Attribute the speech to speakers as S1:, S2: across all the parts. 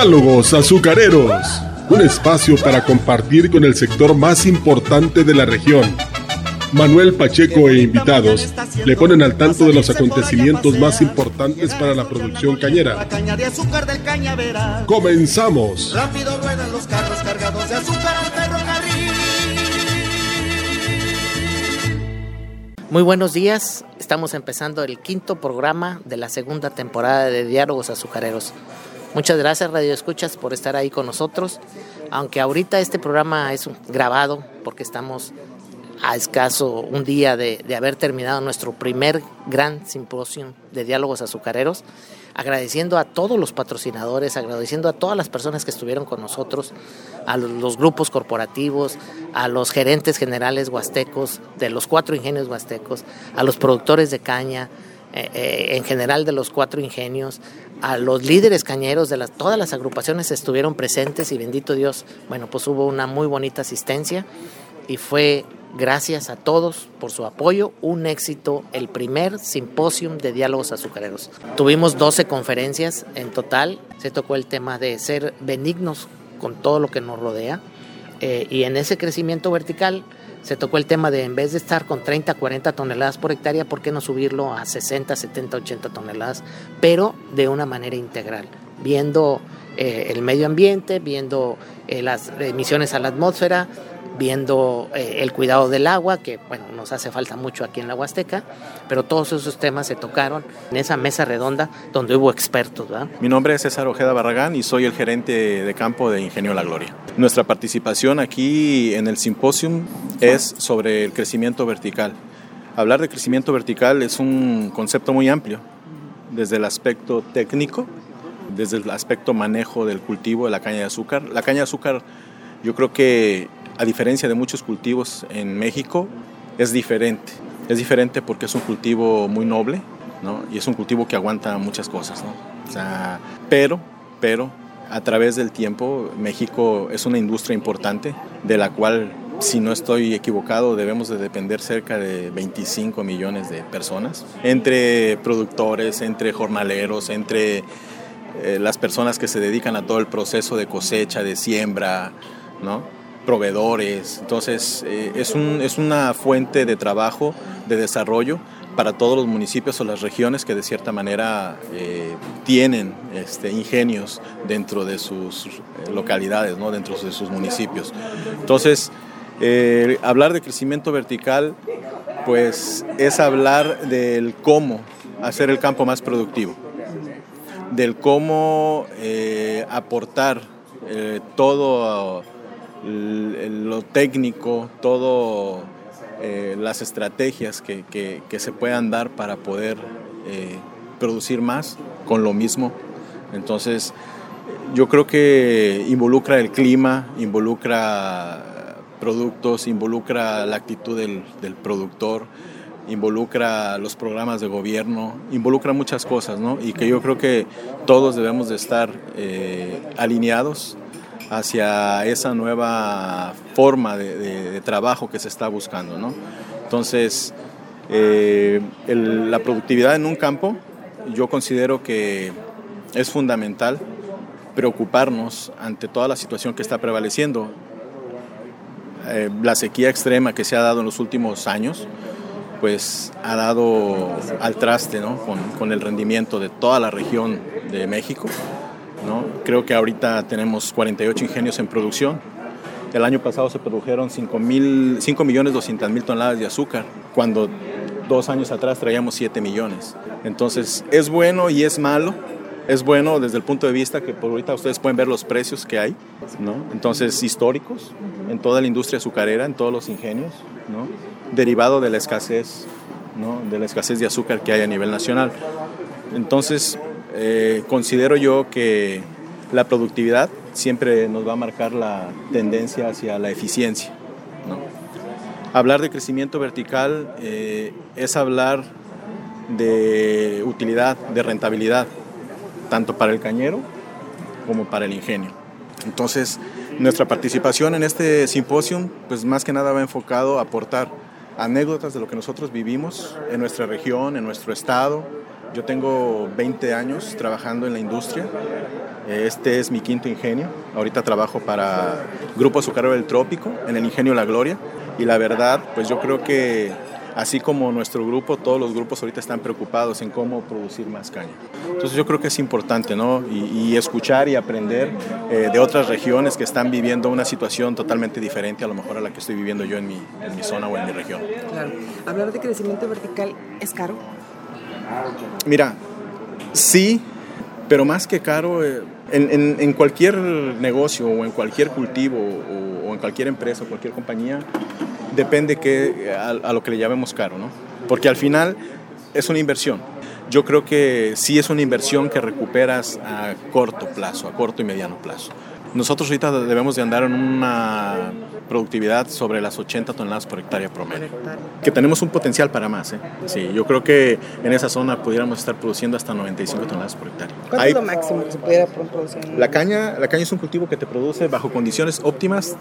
S1: Diálogos Azucareros, un espacio para compartir con el sector más importante de la región. Manuel Pacheco e invitados le ponen al tanto de los acontecimientos más importantes para la producción cañera. Comenzamos. Rápido ruedan los carros cargados de azúcar al ferrocarril.
S2: Muy buenos días, estamos empezando el quinto programa de la segunda temporada de Diálogos Azucareros. Muchas gracias Radio Escuchas por estar ahí con nosotros, aunque ahorita este programa es grabado porque estamos a escaso un día de, haber terminado nuestro primer gran simposio de diálogos azucareros agradeciendo a todos los patrocinadores, agradeciendo a todas las personas que estuvieron con nosotros, a los grupos corporativos, a los gerentes generales huastecos de los cuatro ingenios huastecos, a los productores de caña, eh, eh, en general de los cuatro ingenios, a los líderes cañeros de todas las agrupaciones estuvieron presentes y bendito Dios, bueno, pues hubo una muy bonita asistencia y fue Gracias a todos por su apoyo. Un éxito, el primer simposium de diálogos azucareros. Tuvimos 12 conferencias en total. Se tocó el tema de ser benignos con todo lo que nos rodea. Eh, y en ese crecimiento vertical se tocó el tema de en vez de estar con 30, 40 toneladas por hectárea, ¿por qué no subirlo a 60, 70, 80 toneladas? Pero de una manera integral, viendo eh, el medio ambiente, viendo eh, las emisiones a la atmósfera, viendo eh, el cuidado del agua, que bueno, nos hace falta mucho aquí en la Huasteca, pero todos esos temas se tocaron en esa mesa redonda donde hubo expertos.
S3: Mi nombre es César Ojeda Barragán y soy el gerente de campo de Ingenio La Gloria. Nuestra participación aquí en el simposium es sobre el crecimiento vertical. Hablar de crecimiento vertical es un concepto muy amplio, desde el aspecto técnico, desde el aspecto manejo del cultivo de la caña de azúcar. La caña de azúcar yo creo que a diferencia de muchos cultivos en México, es diferente. Es diferente porque es un cultivo muy noble, ¿no? Y es un cultivo que aguanta muchas cosas, ¿no? Pero, pero, a través del tiempo, México es una industria importante de la cual, si no estoy equivocado, debemos de depender cerca de 25 millones de personas, entre productores, entre jornaleros, entre eh, las personas que se dedican a todo el proceso de cosecha, de siembra, ¿no? Proveedores. Entonces, eh, es, un, es una fuente de trabajo, de desarrollo para todos los municipios o las regiones que de cierta manera eh, tienen este, ingenios dentro de sus eh, localidades, ¿no? dentro de sus municipios. Entonces, hablar de crecimiento vertical, pues es hablar del cómo hacer el campo más productivo, del cómo aportar todo lo técnico, todo eh, las estrategias que, se puedan dar para poder eh, producir más con lo mismo. Entonces, yo creo que involucra el clima, involucra productos, involucra la actitud del, del productor, involucra los programas de gobierno, involucra muchas cosas, ¿no? Y que yo creo que todos debemos de estar eh, alineados hacia esa nueva forma de, trabajo que se está buscando. ¿no? Entonces, eh, la productividad en un campo, yo considero que es fundamental preocuparnos ante toda la situación que está prevaleciendo. Eh, la sequía extrema que se ha dado en los últimos años, pues ha dado al traste ¿no? con, con el rendimiento de toda la región de México Creo que ahorita tenemos 48 ingenios en producción. El año pasado se produjeron 5, millones 200 mil toneladas de azúcar, cuando dos años atrás traíamos 7 millones. Entonces, es bueno y es malo. Es bueno desde el punto de vista que por ahorita ustedes pueden ver los precios que hay, Entonces, históricos en toda la industria azucarera, en todos los ingenios, Derivado de la escasez, De la escasez de azúcar que hay a nivel nacional. Entonces, eh, considero yo que la productividad siempre nos va a marcar la tendencia hacia la eficiencia. Hablar de crecimiento vertical eh, es hablar de utilidad, de rentabilidad, tanto para el cañero como para el ingenio. Entonces, nuestra participación en este simposio, pues más que nada va enfocado a aportar anécdotas de lo que nosotros vivimos en nuestra región, en nuestro estado, Yo tengo 20 años trabajando en la industria. Este es mi quinto ingenio. Ahorita trabajo para Grupo Azucarero del Trópico, en el ingenio La Gloria. Y la verdad, pues yo creo que así como nuestro grupo, todos los grupos ahorita están preocupados en cómo producir más caña. Entonces yo creo que es importante, ¿no? Y, escuchar y aprender eh, de otras regiones que están viviendo una situación totalmente diferente a lo mejor a la que estoy viviendo yo en mi, en mi zona o en mi región.
S4: Claro. Hablar de crecimiento vertical es caro.
S3: Mira, sí, pero más que caro, eh, en, cualquier negocio o en cualquier cultivo o, en cualquier empresa o cualquier compañía, depende que, a, lo que le llamemos caro, ¿no? Porque al final es una inversión. Yo creo que sí es una inversión que recuperas a corto plazo, a corto y mediano plazo. Nosotros ahorita debemos de andar en una productividad sobre las 80 toneladas por hectárea promedio. Que tenemos un potencial para más. ¿eh? Sí, yo creo que en esa zona pudiéramos estar produciendo hasta 95 toneladas por hectárea.
S4: ¿Cuánto es lo máximo que se pudiera producir?
S3: La caña, la caña es un cultivo que te produce bajo condiciones óptimas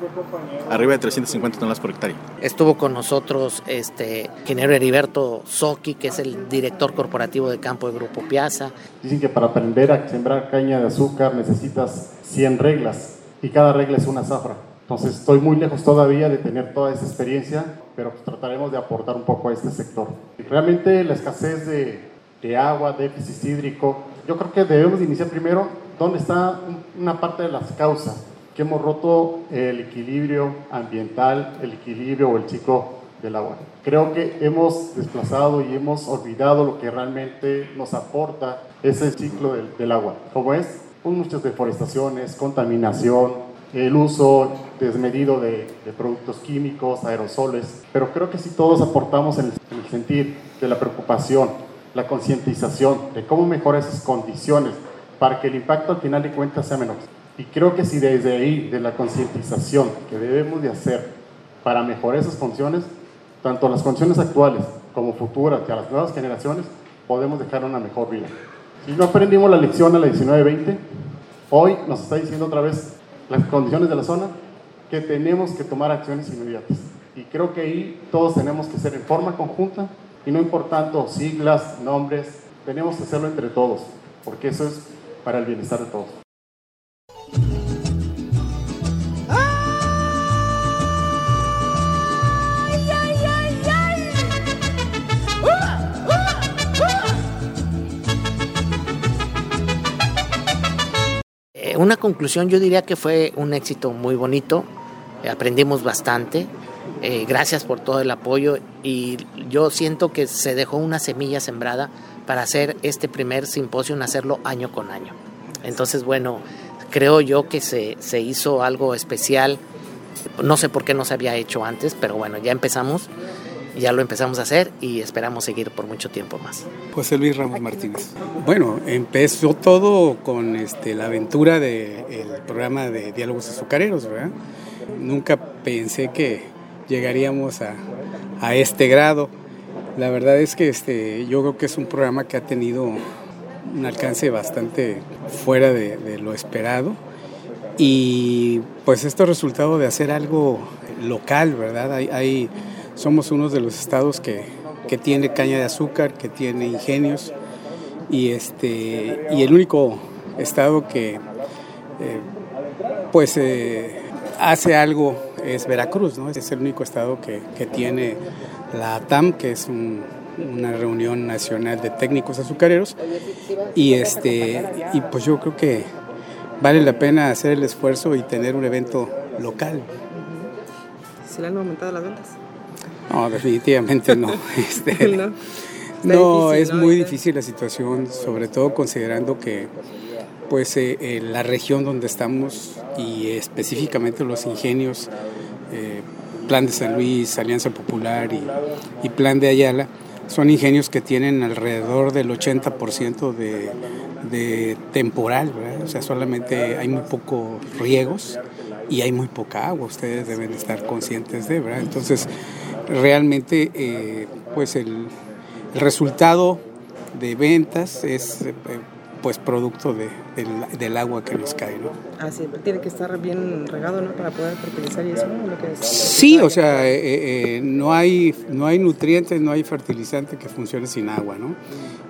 S3: arriba de 350 toneladas por hectárea.
S2: Estuvo con nosotros este ingeniero Heriberto Soki, que es el director corporativo de campo de Grupo Piazza.
S5: Dicen que para aprender a sembrar caña de azúcar necesitas 100 reglas y cada regla es una zafra. Entonces estoy muy lejos todavía de tener toda esa experiencia, pero pues trataremos de aportar un poco a este sector. Realmente la escasez de, de agua, déficit hídrico, yo creo que debemos iniciar primero dónde está una parte de las causas, que hemos roto el equilibrio ambiental, el equilibrio o el ciclo del agua. Creo que hemos desplazado y hemos olvidado lo que realmente nos aporta ese ciclo del, del agua, como es muchas deforestaciones, contaminación, el uso desmedido de, productos químicos, aerosoles, pero creo que si todos aportamos en el, sentir de la preocupación, la concientización de cómo mejorar esas condiciones para que el impacto al final de cuentas sea menor. Y creo que si desde ahí, de la concientización que debemos de hacer para mejorar esas funciones, tanto las condiciones actuales como futuras, que a las nuevas generaciones, podemos dejar una mejor vida. Si no aprendimos la lección a la 19-20, hoy nos está diciendo otra vez las condiciones de la zona, que tenemos que tomar acciones inmediatas. Y creo que ahí todos tenemos que ser en forma conjunta y no importando siglas, nombres, tenemos que hacerlo entre todos, porque eso es para el bienestar de todos.
S2: una conclusión yo diría que fue un éxito muy bonito, eh, aprendimos bastante, eh, gracias por todo el apoyo y yo siento que se dejó una semilla sembrada para hacer este primer simposio, hacerlo año con año. Entonces, bueno, creo yo que se, se hizo algo especial, no sé por qué no se había hecho antes, pero bueno, ya empezamos ya lo empezamos a hacer y esperamos seguir por mucho tiempo más.
S6: José Luis Ramos Martínez. Bueno, empezó todo con este, la aventura del programa de diálogos azucareros, ¿verdad? Nunca pensé que llegaríamos a, a, este grado. La verdad es que este, yo creo que es un programa que ha tenido un alcance bastante fuera de, lo esperado y pues esto es resultado de hacer algo local, ¿verdad? Hay somos uno de los estados que, que tiene caña de azúcar, que tiene ingenios y, este, y el único estado que eh, pues eh, hace algo es Veracruz, ¿no? es el único estado que, que tiene la ATAM, que es una reunión nacional de técnicos azucareros y este y pues yo creo que vale la pena hacer el esfuerzo y tener un evento local.
S4: ¿Se le han aumentado las ventas?
S6: No, definitivamente no. Este, no, no es muy difícil la situación, sobre todo considerando que pues eh, eh, la región donde estamos y específicamente los ingenios, eh, Plan de San Luis, Alianza Popular y, Plan de Ayala, son ingenios que tienen alrededor del 80% de, de temporal, o sea, solamente hay muy pocos riegos y hay muy poca agua, ustedes deben estar conscientes de, ¿verdad? Entonces, realmente pues el, resultado de ventas es pues producto de, del, agua que nos cae, ¿no?
S4: Ah, sí, tiene que estar bien regado, ¿no? Para poder fertilizar y eso, ¿no? Lo que es,
S6: sí, o sea, eh, eh, no, hay, no hay nutrientes, no hay fertilizante que funcione sin agua, ¿no?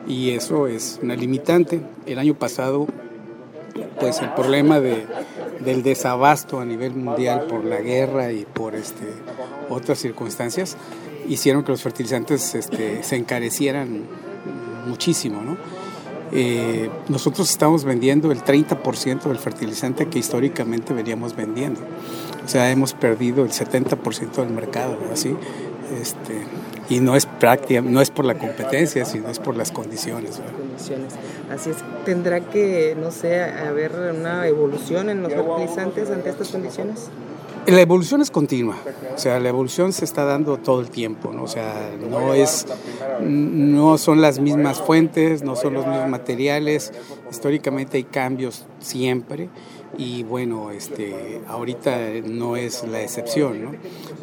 S6: Y eso es una limitante. El año pasado, pues el problema de, del desabasto a nivel mundial por la guerra y por este, otras circunstancias hicieron que los fertilizantes este, se encarecieran muchísimo, ¿no? Eh, nosotros estamos vendiendo el 30% del fertilizante que históricamente veníamos vendiendo. O sea, hemos perdido el 70% del mercado, así. Este, y no es práctica, no es por la competencia, sino es por las condiciones.
S4: Así es, tendrá que, no sé, haber una evolución en los fertilizantes ante estas condiciones.
S6: La evolución es continua, o sea, la evolución se está dando todo el tiempo, ¿no? O sea, no es, no son las mismas fuentes, no son los mismos materiales, históricamente hay cambios siempre y bueno, este, ahorita no es la excepción, ¿no?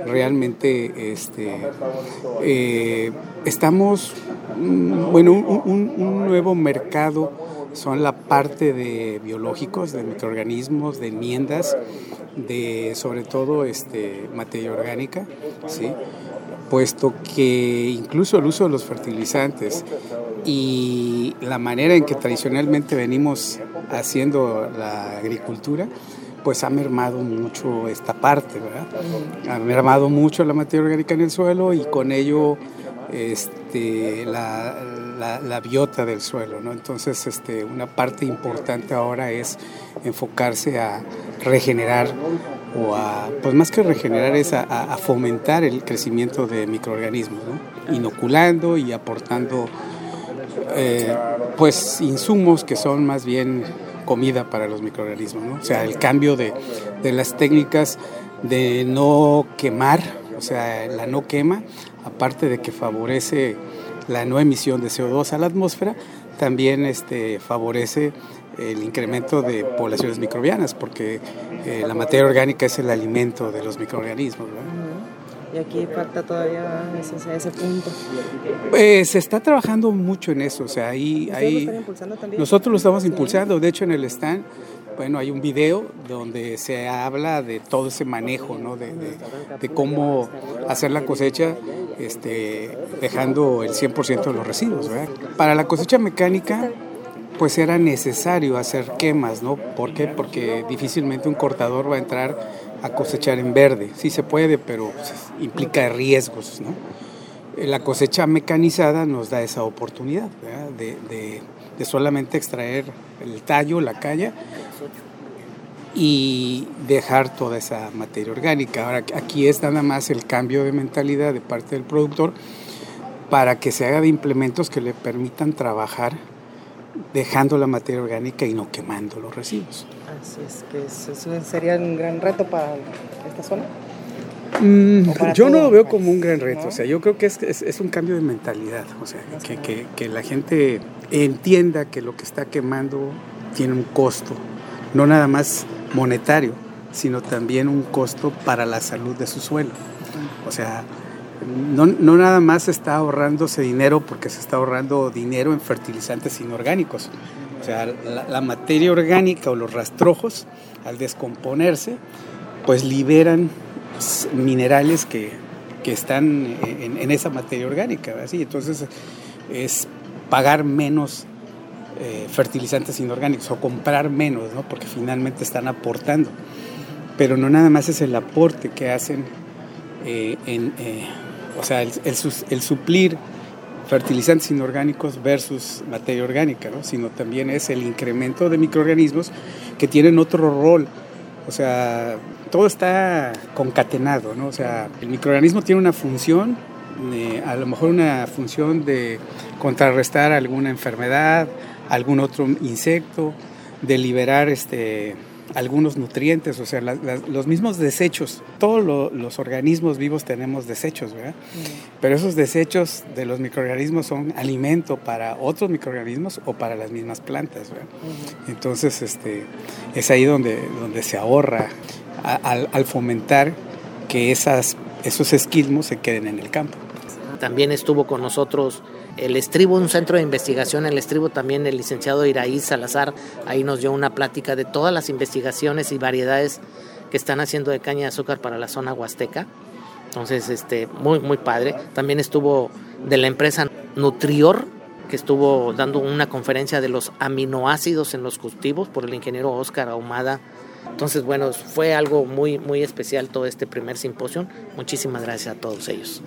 S6: Realmente, este, eh, estamos, mm, bueno, un nuevo mercado son la parte de biológicos, de microorganismos, de enmiendas, de sobre todo este, materia orgánica, ¿sí? puesto que incluso el uso de los fertilizantes y la manera en que tradicionalmente venimos haciendo la agricultura, pues ha mermado mucho esta parte, ¿verdad? Ha mermado mucho la materia orgánica en el suelo y con ello este, la, la, biota del suelo. Entonces, este, una parte importante ahora es enfocarse a regenerar o a, pues más que regenerar, es a, fomentar el crecimiento de microorganismos, ¿no? inoculando y aportando eh, pues insumos que son más bien comida para los microorganismos. O sea, el cambio de, de las técnicas de no quemar, sea, la no quema, aparte de que favorece la no emisión de CO2 a la atmósfera, también este, favorece el incremento de poblaciones microbianas, porque eh, la materia orgánica es el alimento de los microorganismos.
S4: Y aquí falta todavía ese, ese punto.
S6: Pues se está trabajando mucho en eso, o sea, ahí... ahí nosotros lo estamos impulsando, de hecho en el stand bueno, hay un video donde se habla de todo ese manejo, ¿no? de, cómo hacer la cosecha este, dejando el 100% de los residuos. Para la cosecha mecánica, pues era necesario hacer quemas, ¿no? ¿Por qué? Porque difícilmente un cortador va a entrar a cosechar en verde. Sí se puede, pero implica riesgos, ¿no? La cosecha mecanizada nos da esa oportunidad de, de, de solamente extraer el tallo, la calla y dejar toda esa materia orgánica. Ahora, aquí es nada más el cambio de mentalidad de parte del productor para que se haga de implementos que le permitan trabajar dejando la materia orgánica y no quemando los residuos.
S4: Así es, que eso sería un gran reto para esta zona.
S6: Mm, yo no lo veo como un gran reto, o sea, yo creo que es, es, un cambio de mentalidad, o sea, que, que, que la gente entienda que lo que está quemando tiene un costo, no nada más monetario, sino también un costo para la salud de su suelo. O sea, no, nada más está ahorrándose dinero porque se está ahorrando dinero en fertilizantes inorgánicos. O sea, la, materia orgánica o los rastrojos, al descomponerse, pues liberan minerales que, que están en, esa materia orgánica. ¿así? Entonces, es pagar menos eh, fertilizantes inorgánicos o comprar menos, ¿no? porque finalmente están aportando. Pero no nada más es el aporte que hacen, eh, en, eh, o sea, el, el, suplir fertilizantes inorgánicos versus materia orgánica, ¿no? sino también es el incremento de microorganismos que tienen otro rol. O sea, todo está concatenado, ¿no? O sea, el microorganismo tiene una función, a lo mejor una función de contrarrestar alguna enfermedad, algún otro insecto, de liberar este, algunos nutrientes, o sea, los mismos desechos. Todos los organismos vivos tenemos desechos, ¿verdad? Mm. Pero esos desechos de los microorganismos son alimento para otros microorganismos o para las mismas plantas, ¿verdad? Entonces, este, es ahí donde, donde se ahorra al, fomentar que esas, esos esquilmos se queden en el campo.
S2: También estuvo con nosotros el Estribo, un centro de investigación, el Estribo también el licenciado Iraí Salazar, ahí nos dio una plática de todas las investigaciones y variedades que están haciendo de caña de azúcar para la zona huasteca. Entonces, este, muy, muy padre. También estuvo de la empresa Nutrior, que estuvo dando una conferencia de los aminoácidos en los cultivos por el ingeniero Oscar Ahumada. Entonces, bueno, fue algo muy, muy especial todo este primer simposio. Muchísimas gracias a todos ellos.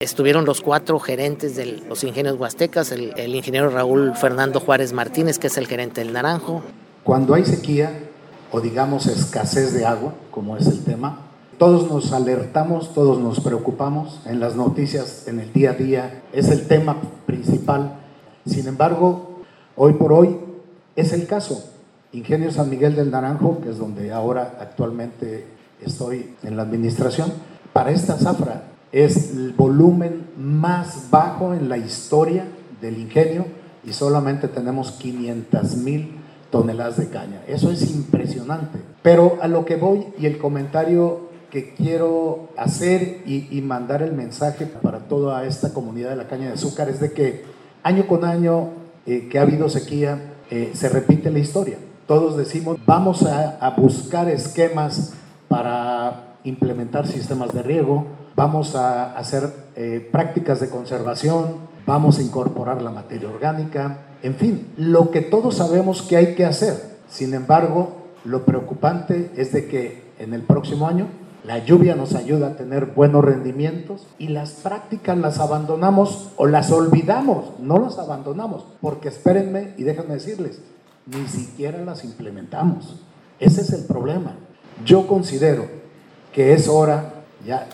S2: Estuvieron los cuatro gerentes de los ingenios huastecas, el, el, ingeniero Raúl Fernando Juárez Martínez, que es el gerente del Naranjo.
S7: Cuando hay sequía o digamos escasez de agua, como es el tema, todos nos alertamos, todos nos preocupamos en las noticias, en el día a día, es el tema principal. Sin embargo, hoy por hoy es el caso. Ingenio San Miguel del Naranjo, que es donde ahora actualmente estoy en la administración, para esta zafra es el volumen más bajo en la historia del ingenio y solamente tenemos 500 mil toneladas de caña. Eso es impresionante. Pero a lo que voy y el comentario que quiero hacer y, mandar el mensaje para toda esta comunidad de la caña de azúcar es de que año con año eh, que ha habido sequía, eh, se repite la historia. Todos decimos, vamos a buscar esquemas para implementar sistemas de riego, vamos a hacer eh, prácticas de conservación, vamos a incorporar la materia orgánica, en fin, lo que todos sabemos que hay que hacer. Sin embargo, lo preocupante es de que en el próximo año la lluvia nos ayuda a tener buenos rendimientos y las prácticas las abandonamos o las olvidamos, no las abandonamos, porque espérenme y déjenme decirles, ni siquiera las implementamos. Ese es el problema. Yo considero que es hora, ya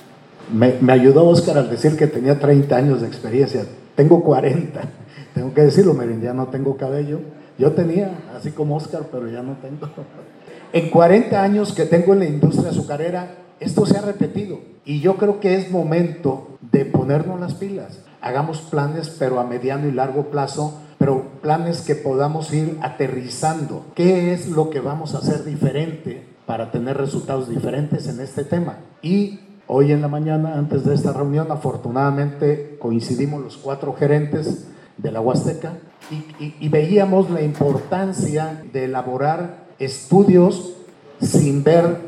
S7: me, ayudó Oscar al decir que tenía 30 años de experiencia. Tengo 40. Tengo que decirlo, miren, ya no tengo cabello. Yo tenía, así como Oscar, pero ya no tengo. En 40 años que tengo en la industria azucarera, esto se ha repetido. Y yo creo que es momento de ponernos las pilas. Hagamos planes, pero a mediano y largo plazo, pero planes que podamos ir aterrizando. ¿Qué es lo que vamos a hacer diferente para tener resultados diferentes en este tema? Y Hoy en la mañana, antes de esta reunión, afortunadamente coincidimos los cuatro gerentes de la Huasteca y, y, veíamos la importancia de elaborar estudios sin ver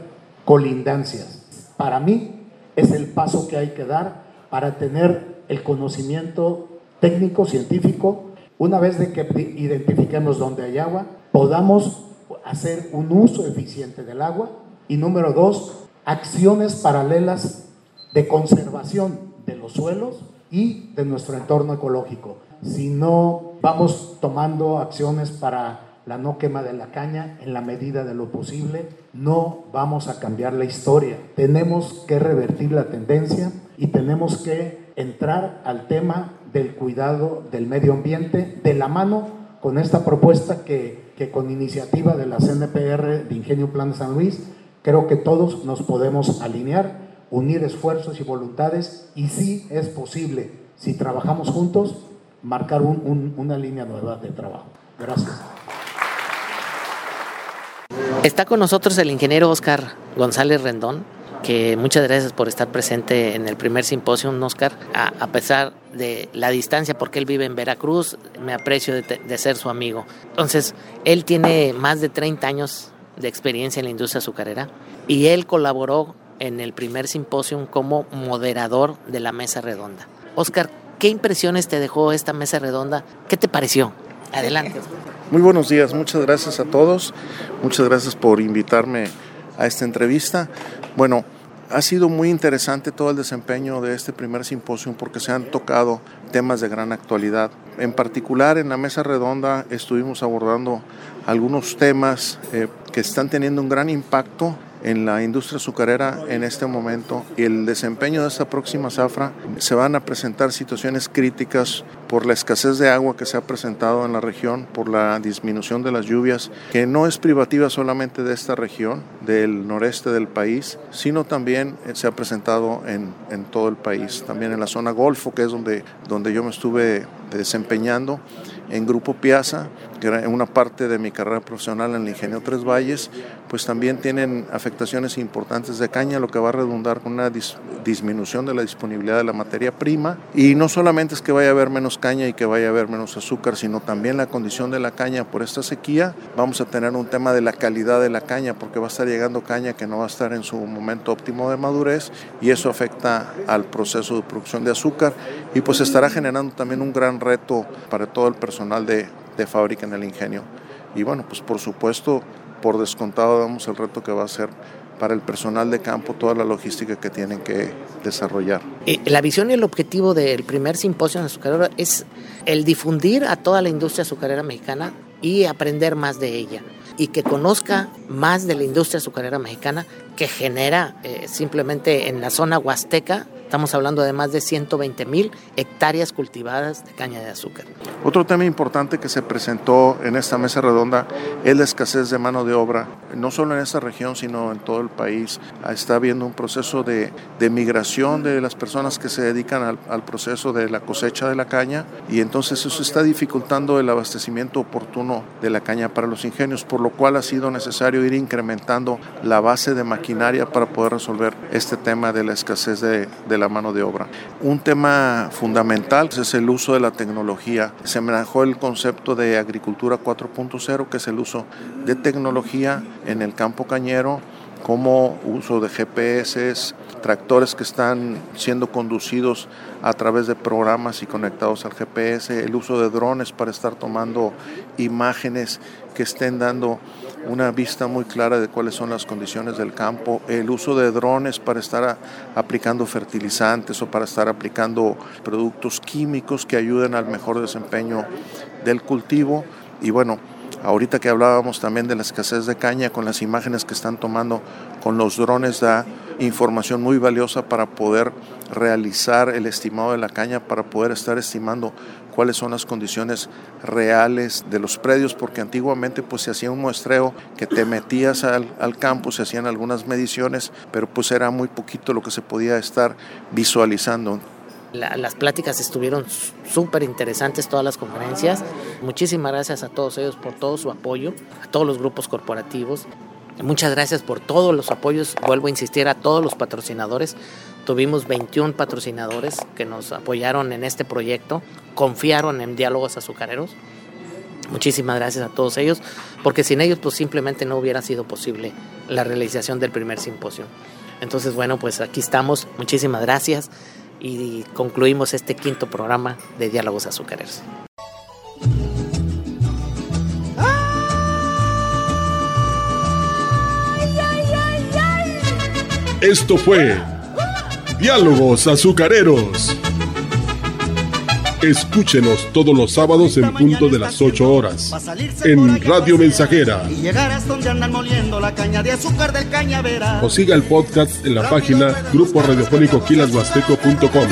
S7: colindancias. Para mí es el paso que hay que dar para tener el conocimiento técnico, científico. Una vez de que identifiquemos dónde hay agua, podamos hacer un uso eficiente del agua. Y número dos, acciones paralelas de conservación de los suelos y de nuestro entorno ecológico. Si no vamos tomando acciones para la no quema de la caña en la medida de lo posible, no vamos a cambiar la historia. Tenemos que revertir la tendencia y tenemos que entrar al tema del cuidado del medio ambiente de la mano con esta propuesta que, que con iniciativa de la CNPR de Ingenio Plan San Luis Creo que todos nos podemos alinear, unir esfuerzos y voluntades y sí es posible, si trabajamos juntos, marcar un, un, una línea nueva de trabajo. Gracias.
S2: Está con nosotros el ingeniero Oscar González Rendón, que muchas gracias por estar presente en el primer simposio, Oscar, a, a, pesar de la distancia, porque él vive en Veracruz, me aprecio de, de, ser su amigo. Entonces, él tiene más de 30 años de experiencia en la industria azucarera y él colaboró en el primer simposio como moderador de la mesa redonda. Oscar, ¿qué impresiones te dejó esta mesa redonda? ¿Qué te pareció? Adelante.
S8: Muy buenos días, muchas gracias a todos, muchas gracias por invitarme a esta entrevista. Bueno, ha sido muy interesante todo el desempeño de este primer simposio porque se han tocado temas de gran actualidad. En particular, en la mesa redonda estuvimos abordando algunos temas eh, que están teniendo un gran impacto en la industria azucarera en este momento y el desempeño de esta próxima zafra se van a presentar situaciones críticas por la escasez de agua que se ha presentado en la región, por la disminución de las lluvias, que no es privativa solamente de esta región, del noreste del país, sino también se ha presentado en, en todo el país, también en la zona Golfo, que es donde, donde yo me estuve desempeñando en Grupo Piazza, que era una parte de mi carrera profesional en el Ingenio Tres Valles, pues también tienen afectaciones importantes de caña, lo que va a redundar con una disminución de la disponibilidad de la materia prima. Y no solamente es que vaya a haber menos caña y que vaya a haber menos azúcar, sino también la condición de la caña por esta sequía. Vamos a tener un tema de la calidad de la caña, porque va a estar llegando caña que no va a estar en su momento óptimo de madurez y eso afecta al proceso de producción de azúcar y pues estará generando también un gran reto para todo el personal de, de fábrica en el ingenio. Y bueno, pues por supuesto, por descontado damos el reto que va a ser para el personal de campo toda la logística que tienen que desarrollar.
S2: Eh, la visión y el objetivo del primer simposio azucarero es el difundir a toda la industria azucarera mexicana y aprender más de ella y que conozca más de la industria azucarera mexicana que genera eh, simplemente en la zona huasteca Estamos hablando de más de 120 mil hectáreas cultivadas de caña de azúcar.
S8: Otro tema importante que se presentó en esta mesa redonda es la escasez de mano de obra, no solo en esta región, sino en todo el país. Está habiendo un proceso de, de migración de las personas que se dedican al, al, proceso de la cosecha de la caña y entonces eso está dificultando el abastecimiento oportuno de la caña para los ingenios, por lo cual ha sido necesario ir incrementando la base de maquinaria para poder resolver este tema de la escasez de, de la mano de obra. Un tema fundamental es el uso de la tecnología. Se manejó el concepto de agricultura 4.0, que es el uso de tecnología en el campo cañero, como uso de GPS, tractores que están siendo conducidos a través de programas y conectados al GPS, el uso de drones para estar tomando imágenes que estén dando una vista muy clara de cuáles son las condiciones del campo, el uso de drones para estar aplicando fertilizantes o para estar aplicando productos químicos que ayuden al mejor desempeño del cultivo. Y bueno, ahorita que hablábamos también de la escasez de caña con las imágenes que están tomando con los drones da información muy valiosa para poder realizar el estimado de la caña, para poder estar estimando cuáles son las condiciones reales de los predios, porque antiguamente pues se hacía un muestreo que te metías al, al campo, se hacían algunas mediciones, pero pues era muy poquito lo que se podía estar visualizando.
S2: La, las pláticas estuvieron súper interesantes, todas las conferencias. Muchísimas gracias a todos ellos por todo su apoyo, a todos los grupos corporativos. Muchas gracias por todos los apoyos. Vuelvo a insistir a todos los patrocinadores. Tuvimos 21 patrocinadores que nos apoyaron en este proyecto, confiaron en Diálogos Azucareros. Muchísimas gracias a todos ellos, porque sin ellos pues simplemente no hubiera sido posible la realización del primer simposio. Entonces, bueno, pues aquí estamos. Muchísimas gracias y concluimos este quinto programa de Diálogos Azucareros.
S1: Esto fue Diálogos Azucareros. Escúchenos todos los sábados en punto de las 8 horas en Radio Mensajera.
S9: Y llegarás donde andan moliendo la caña de azúcar del cañaveral.
S1: O siga el podcast en la página grupo radiofónico quilashuasteco.com.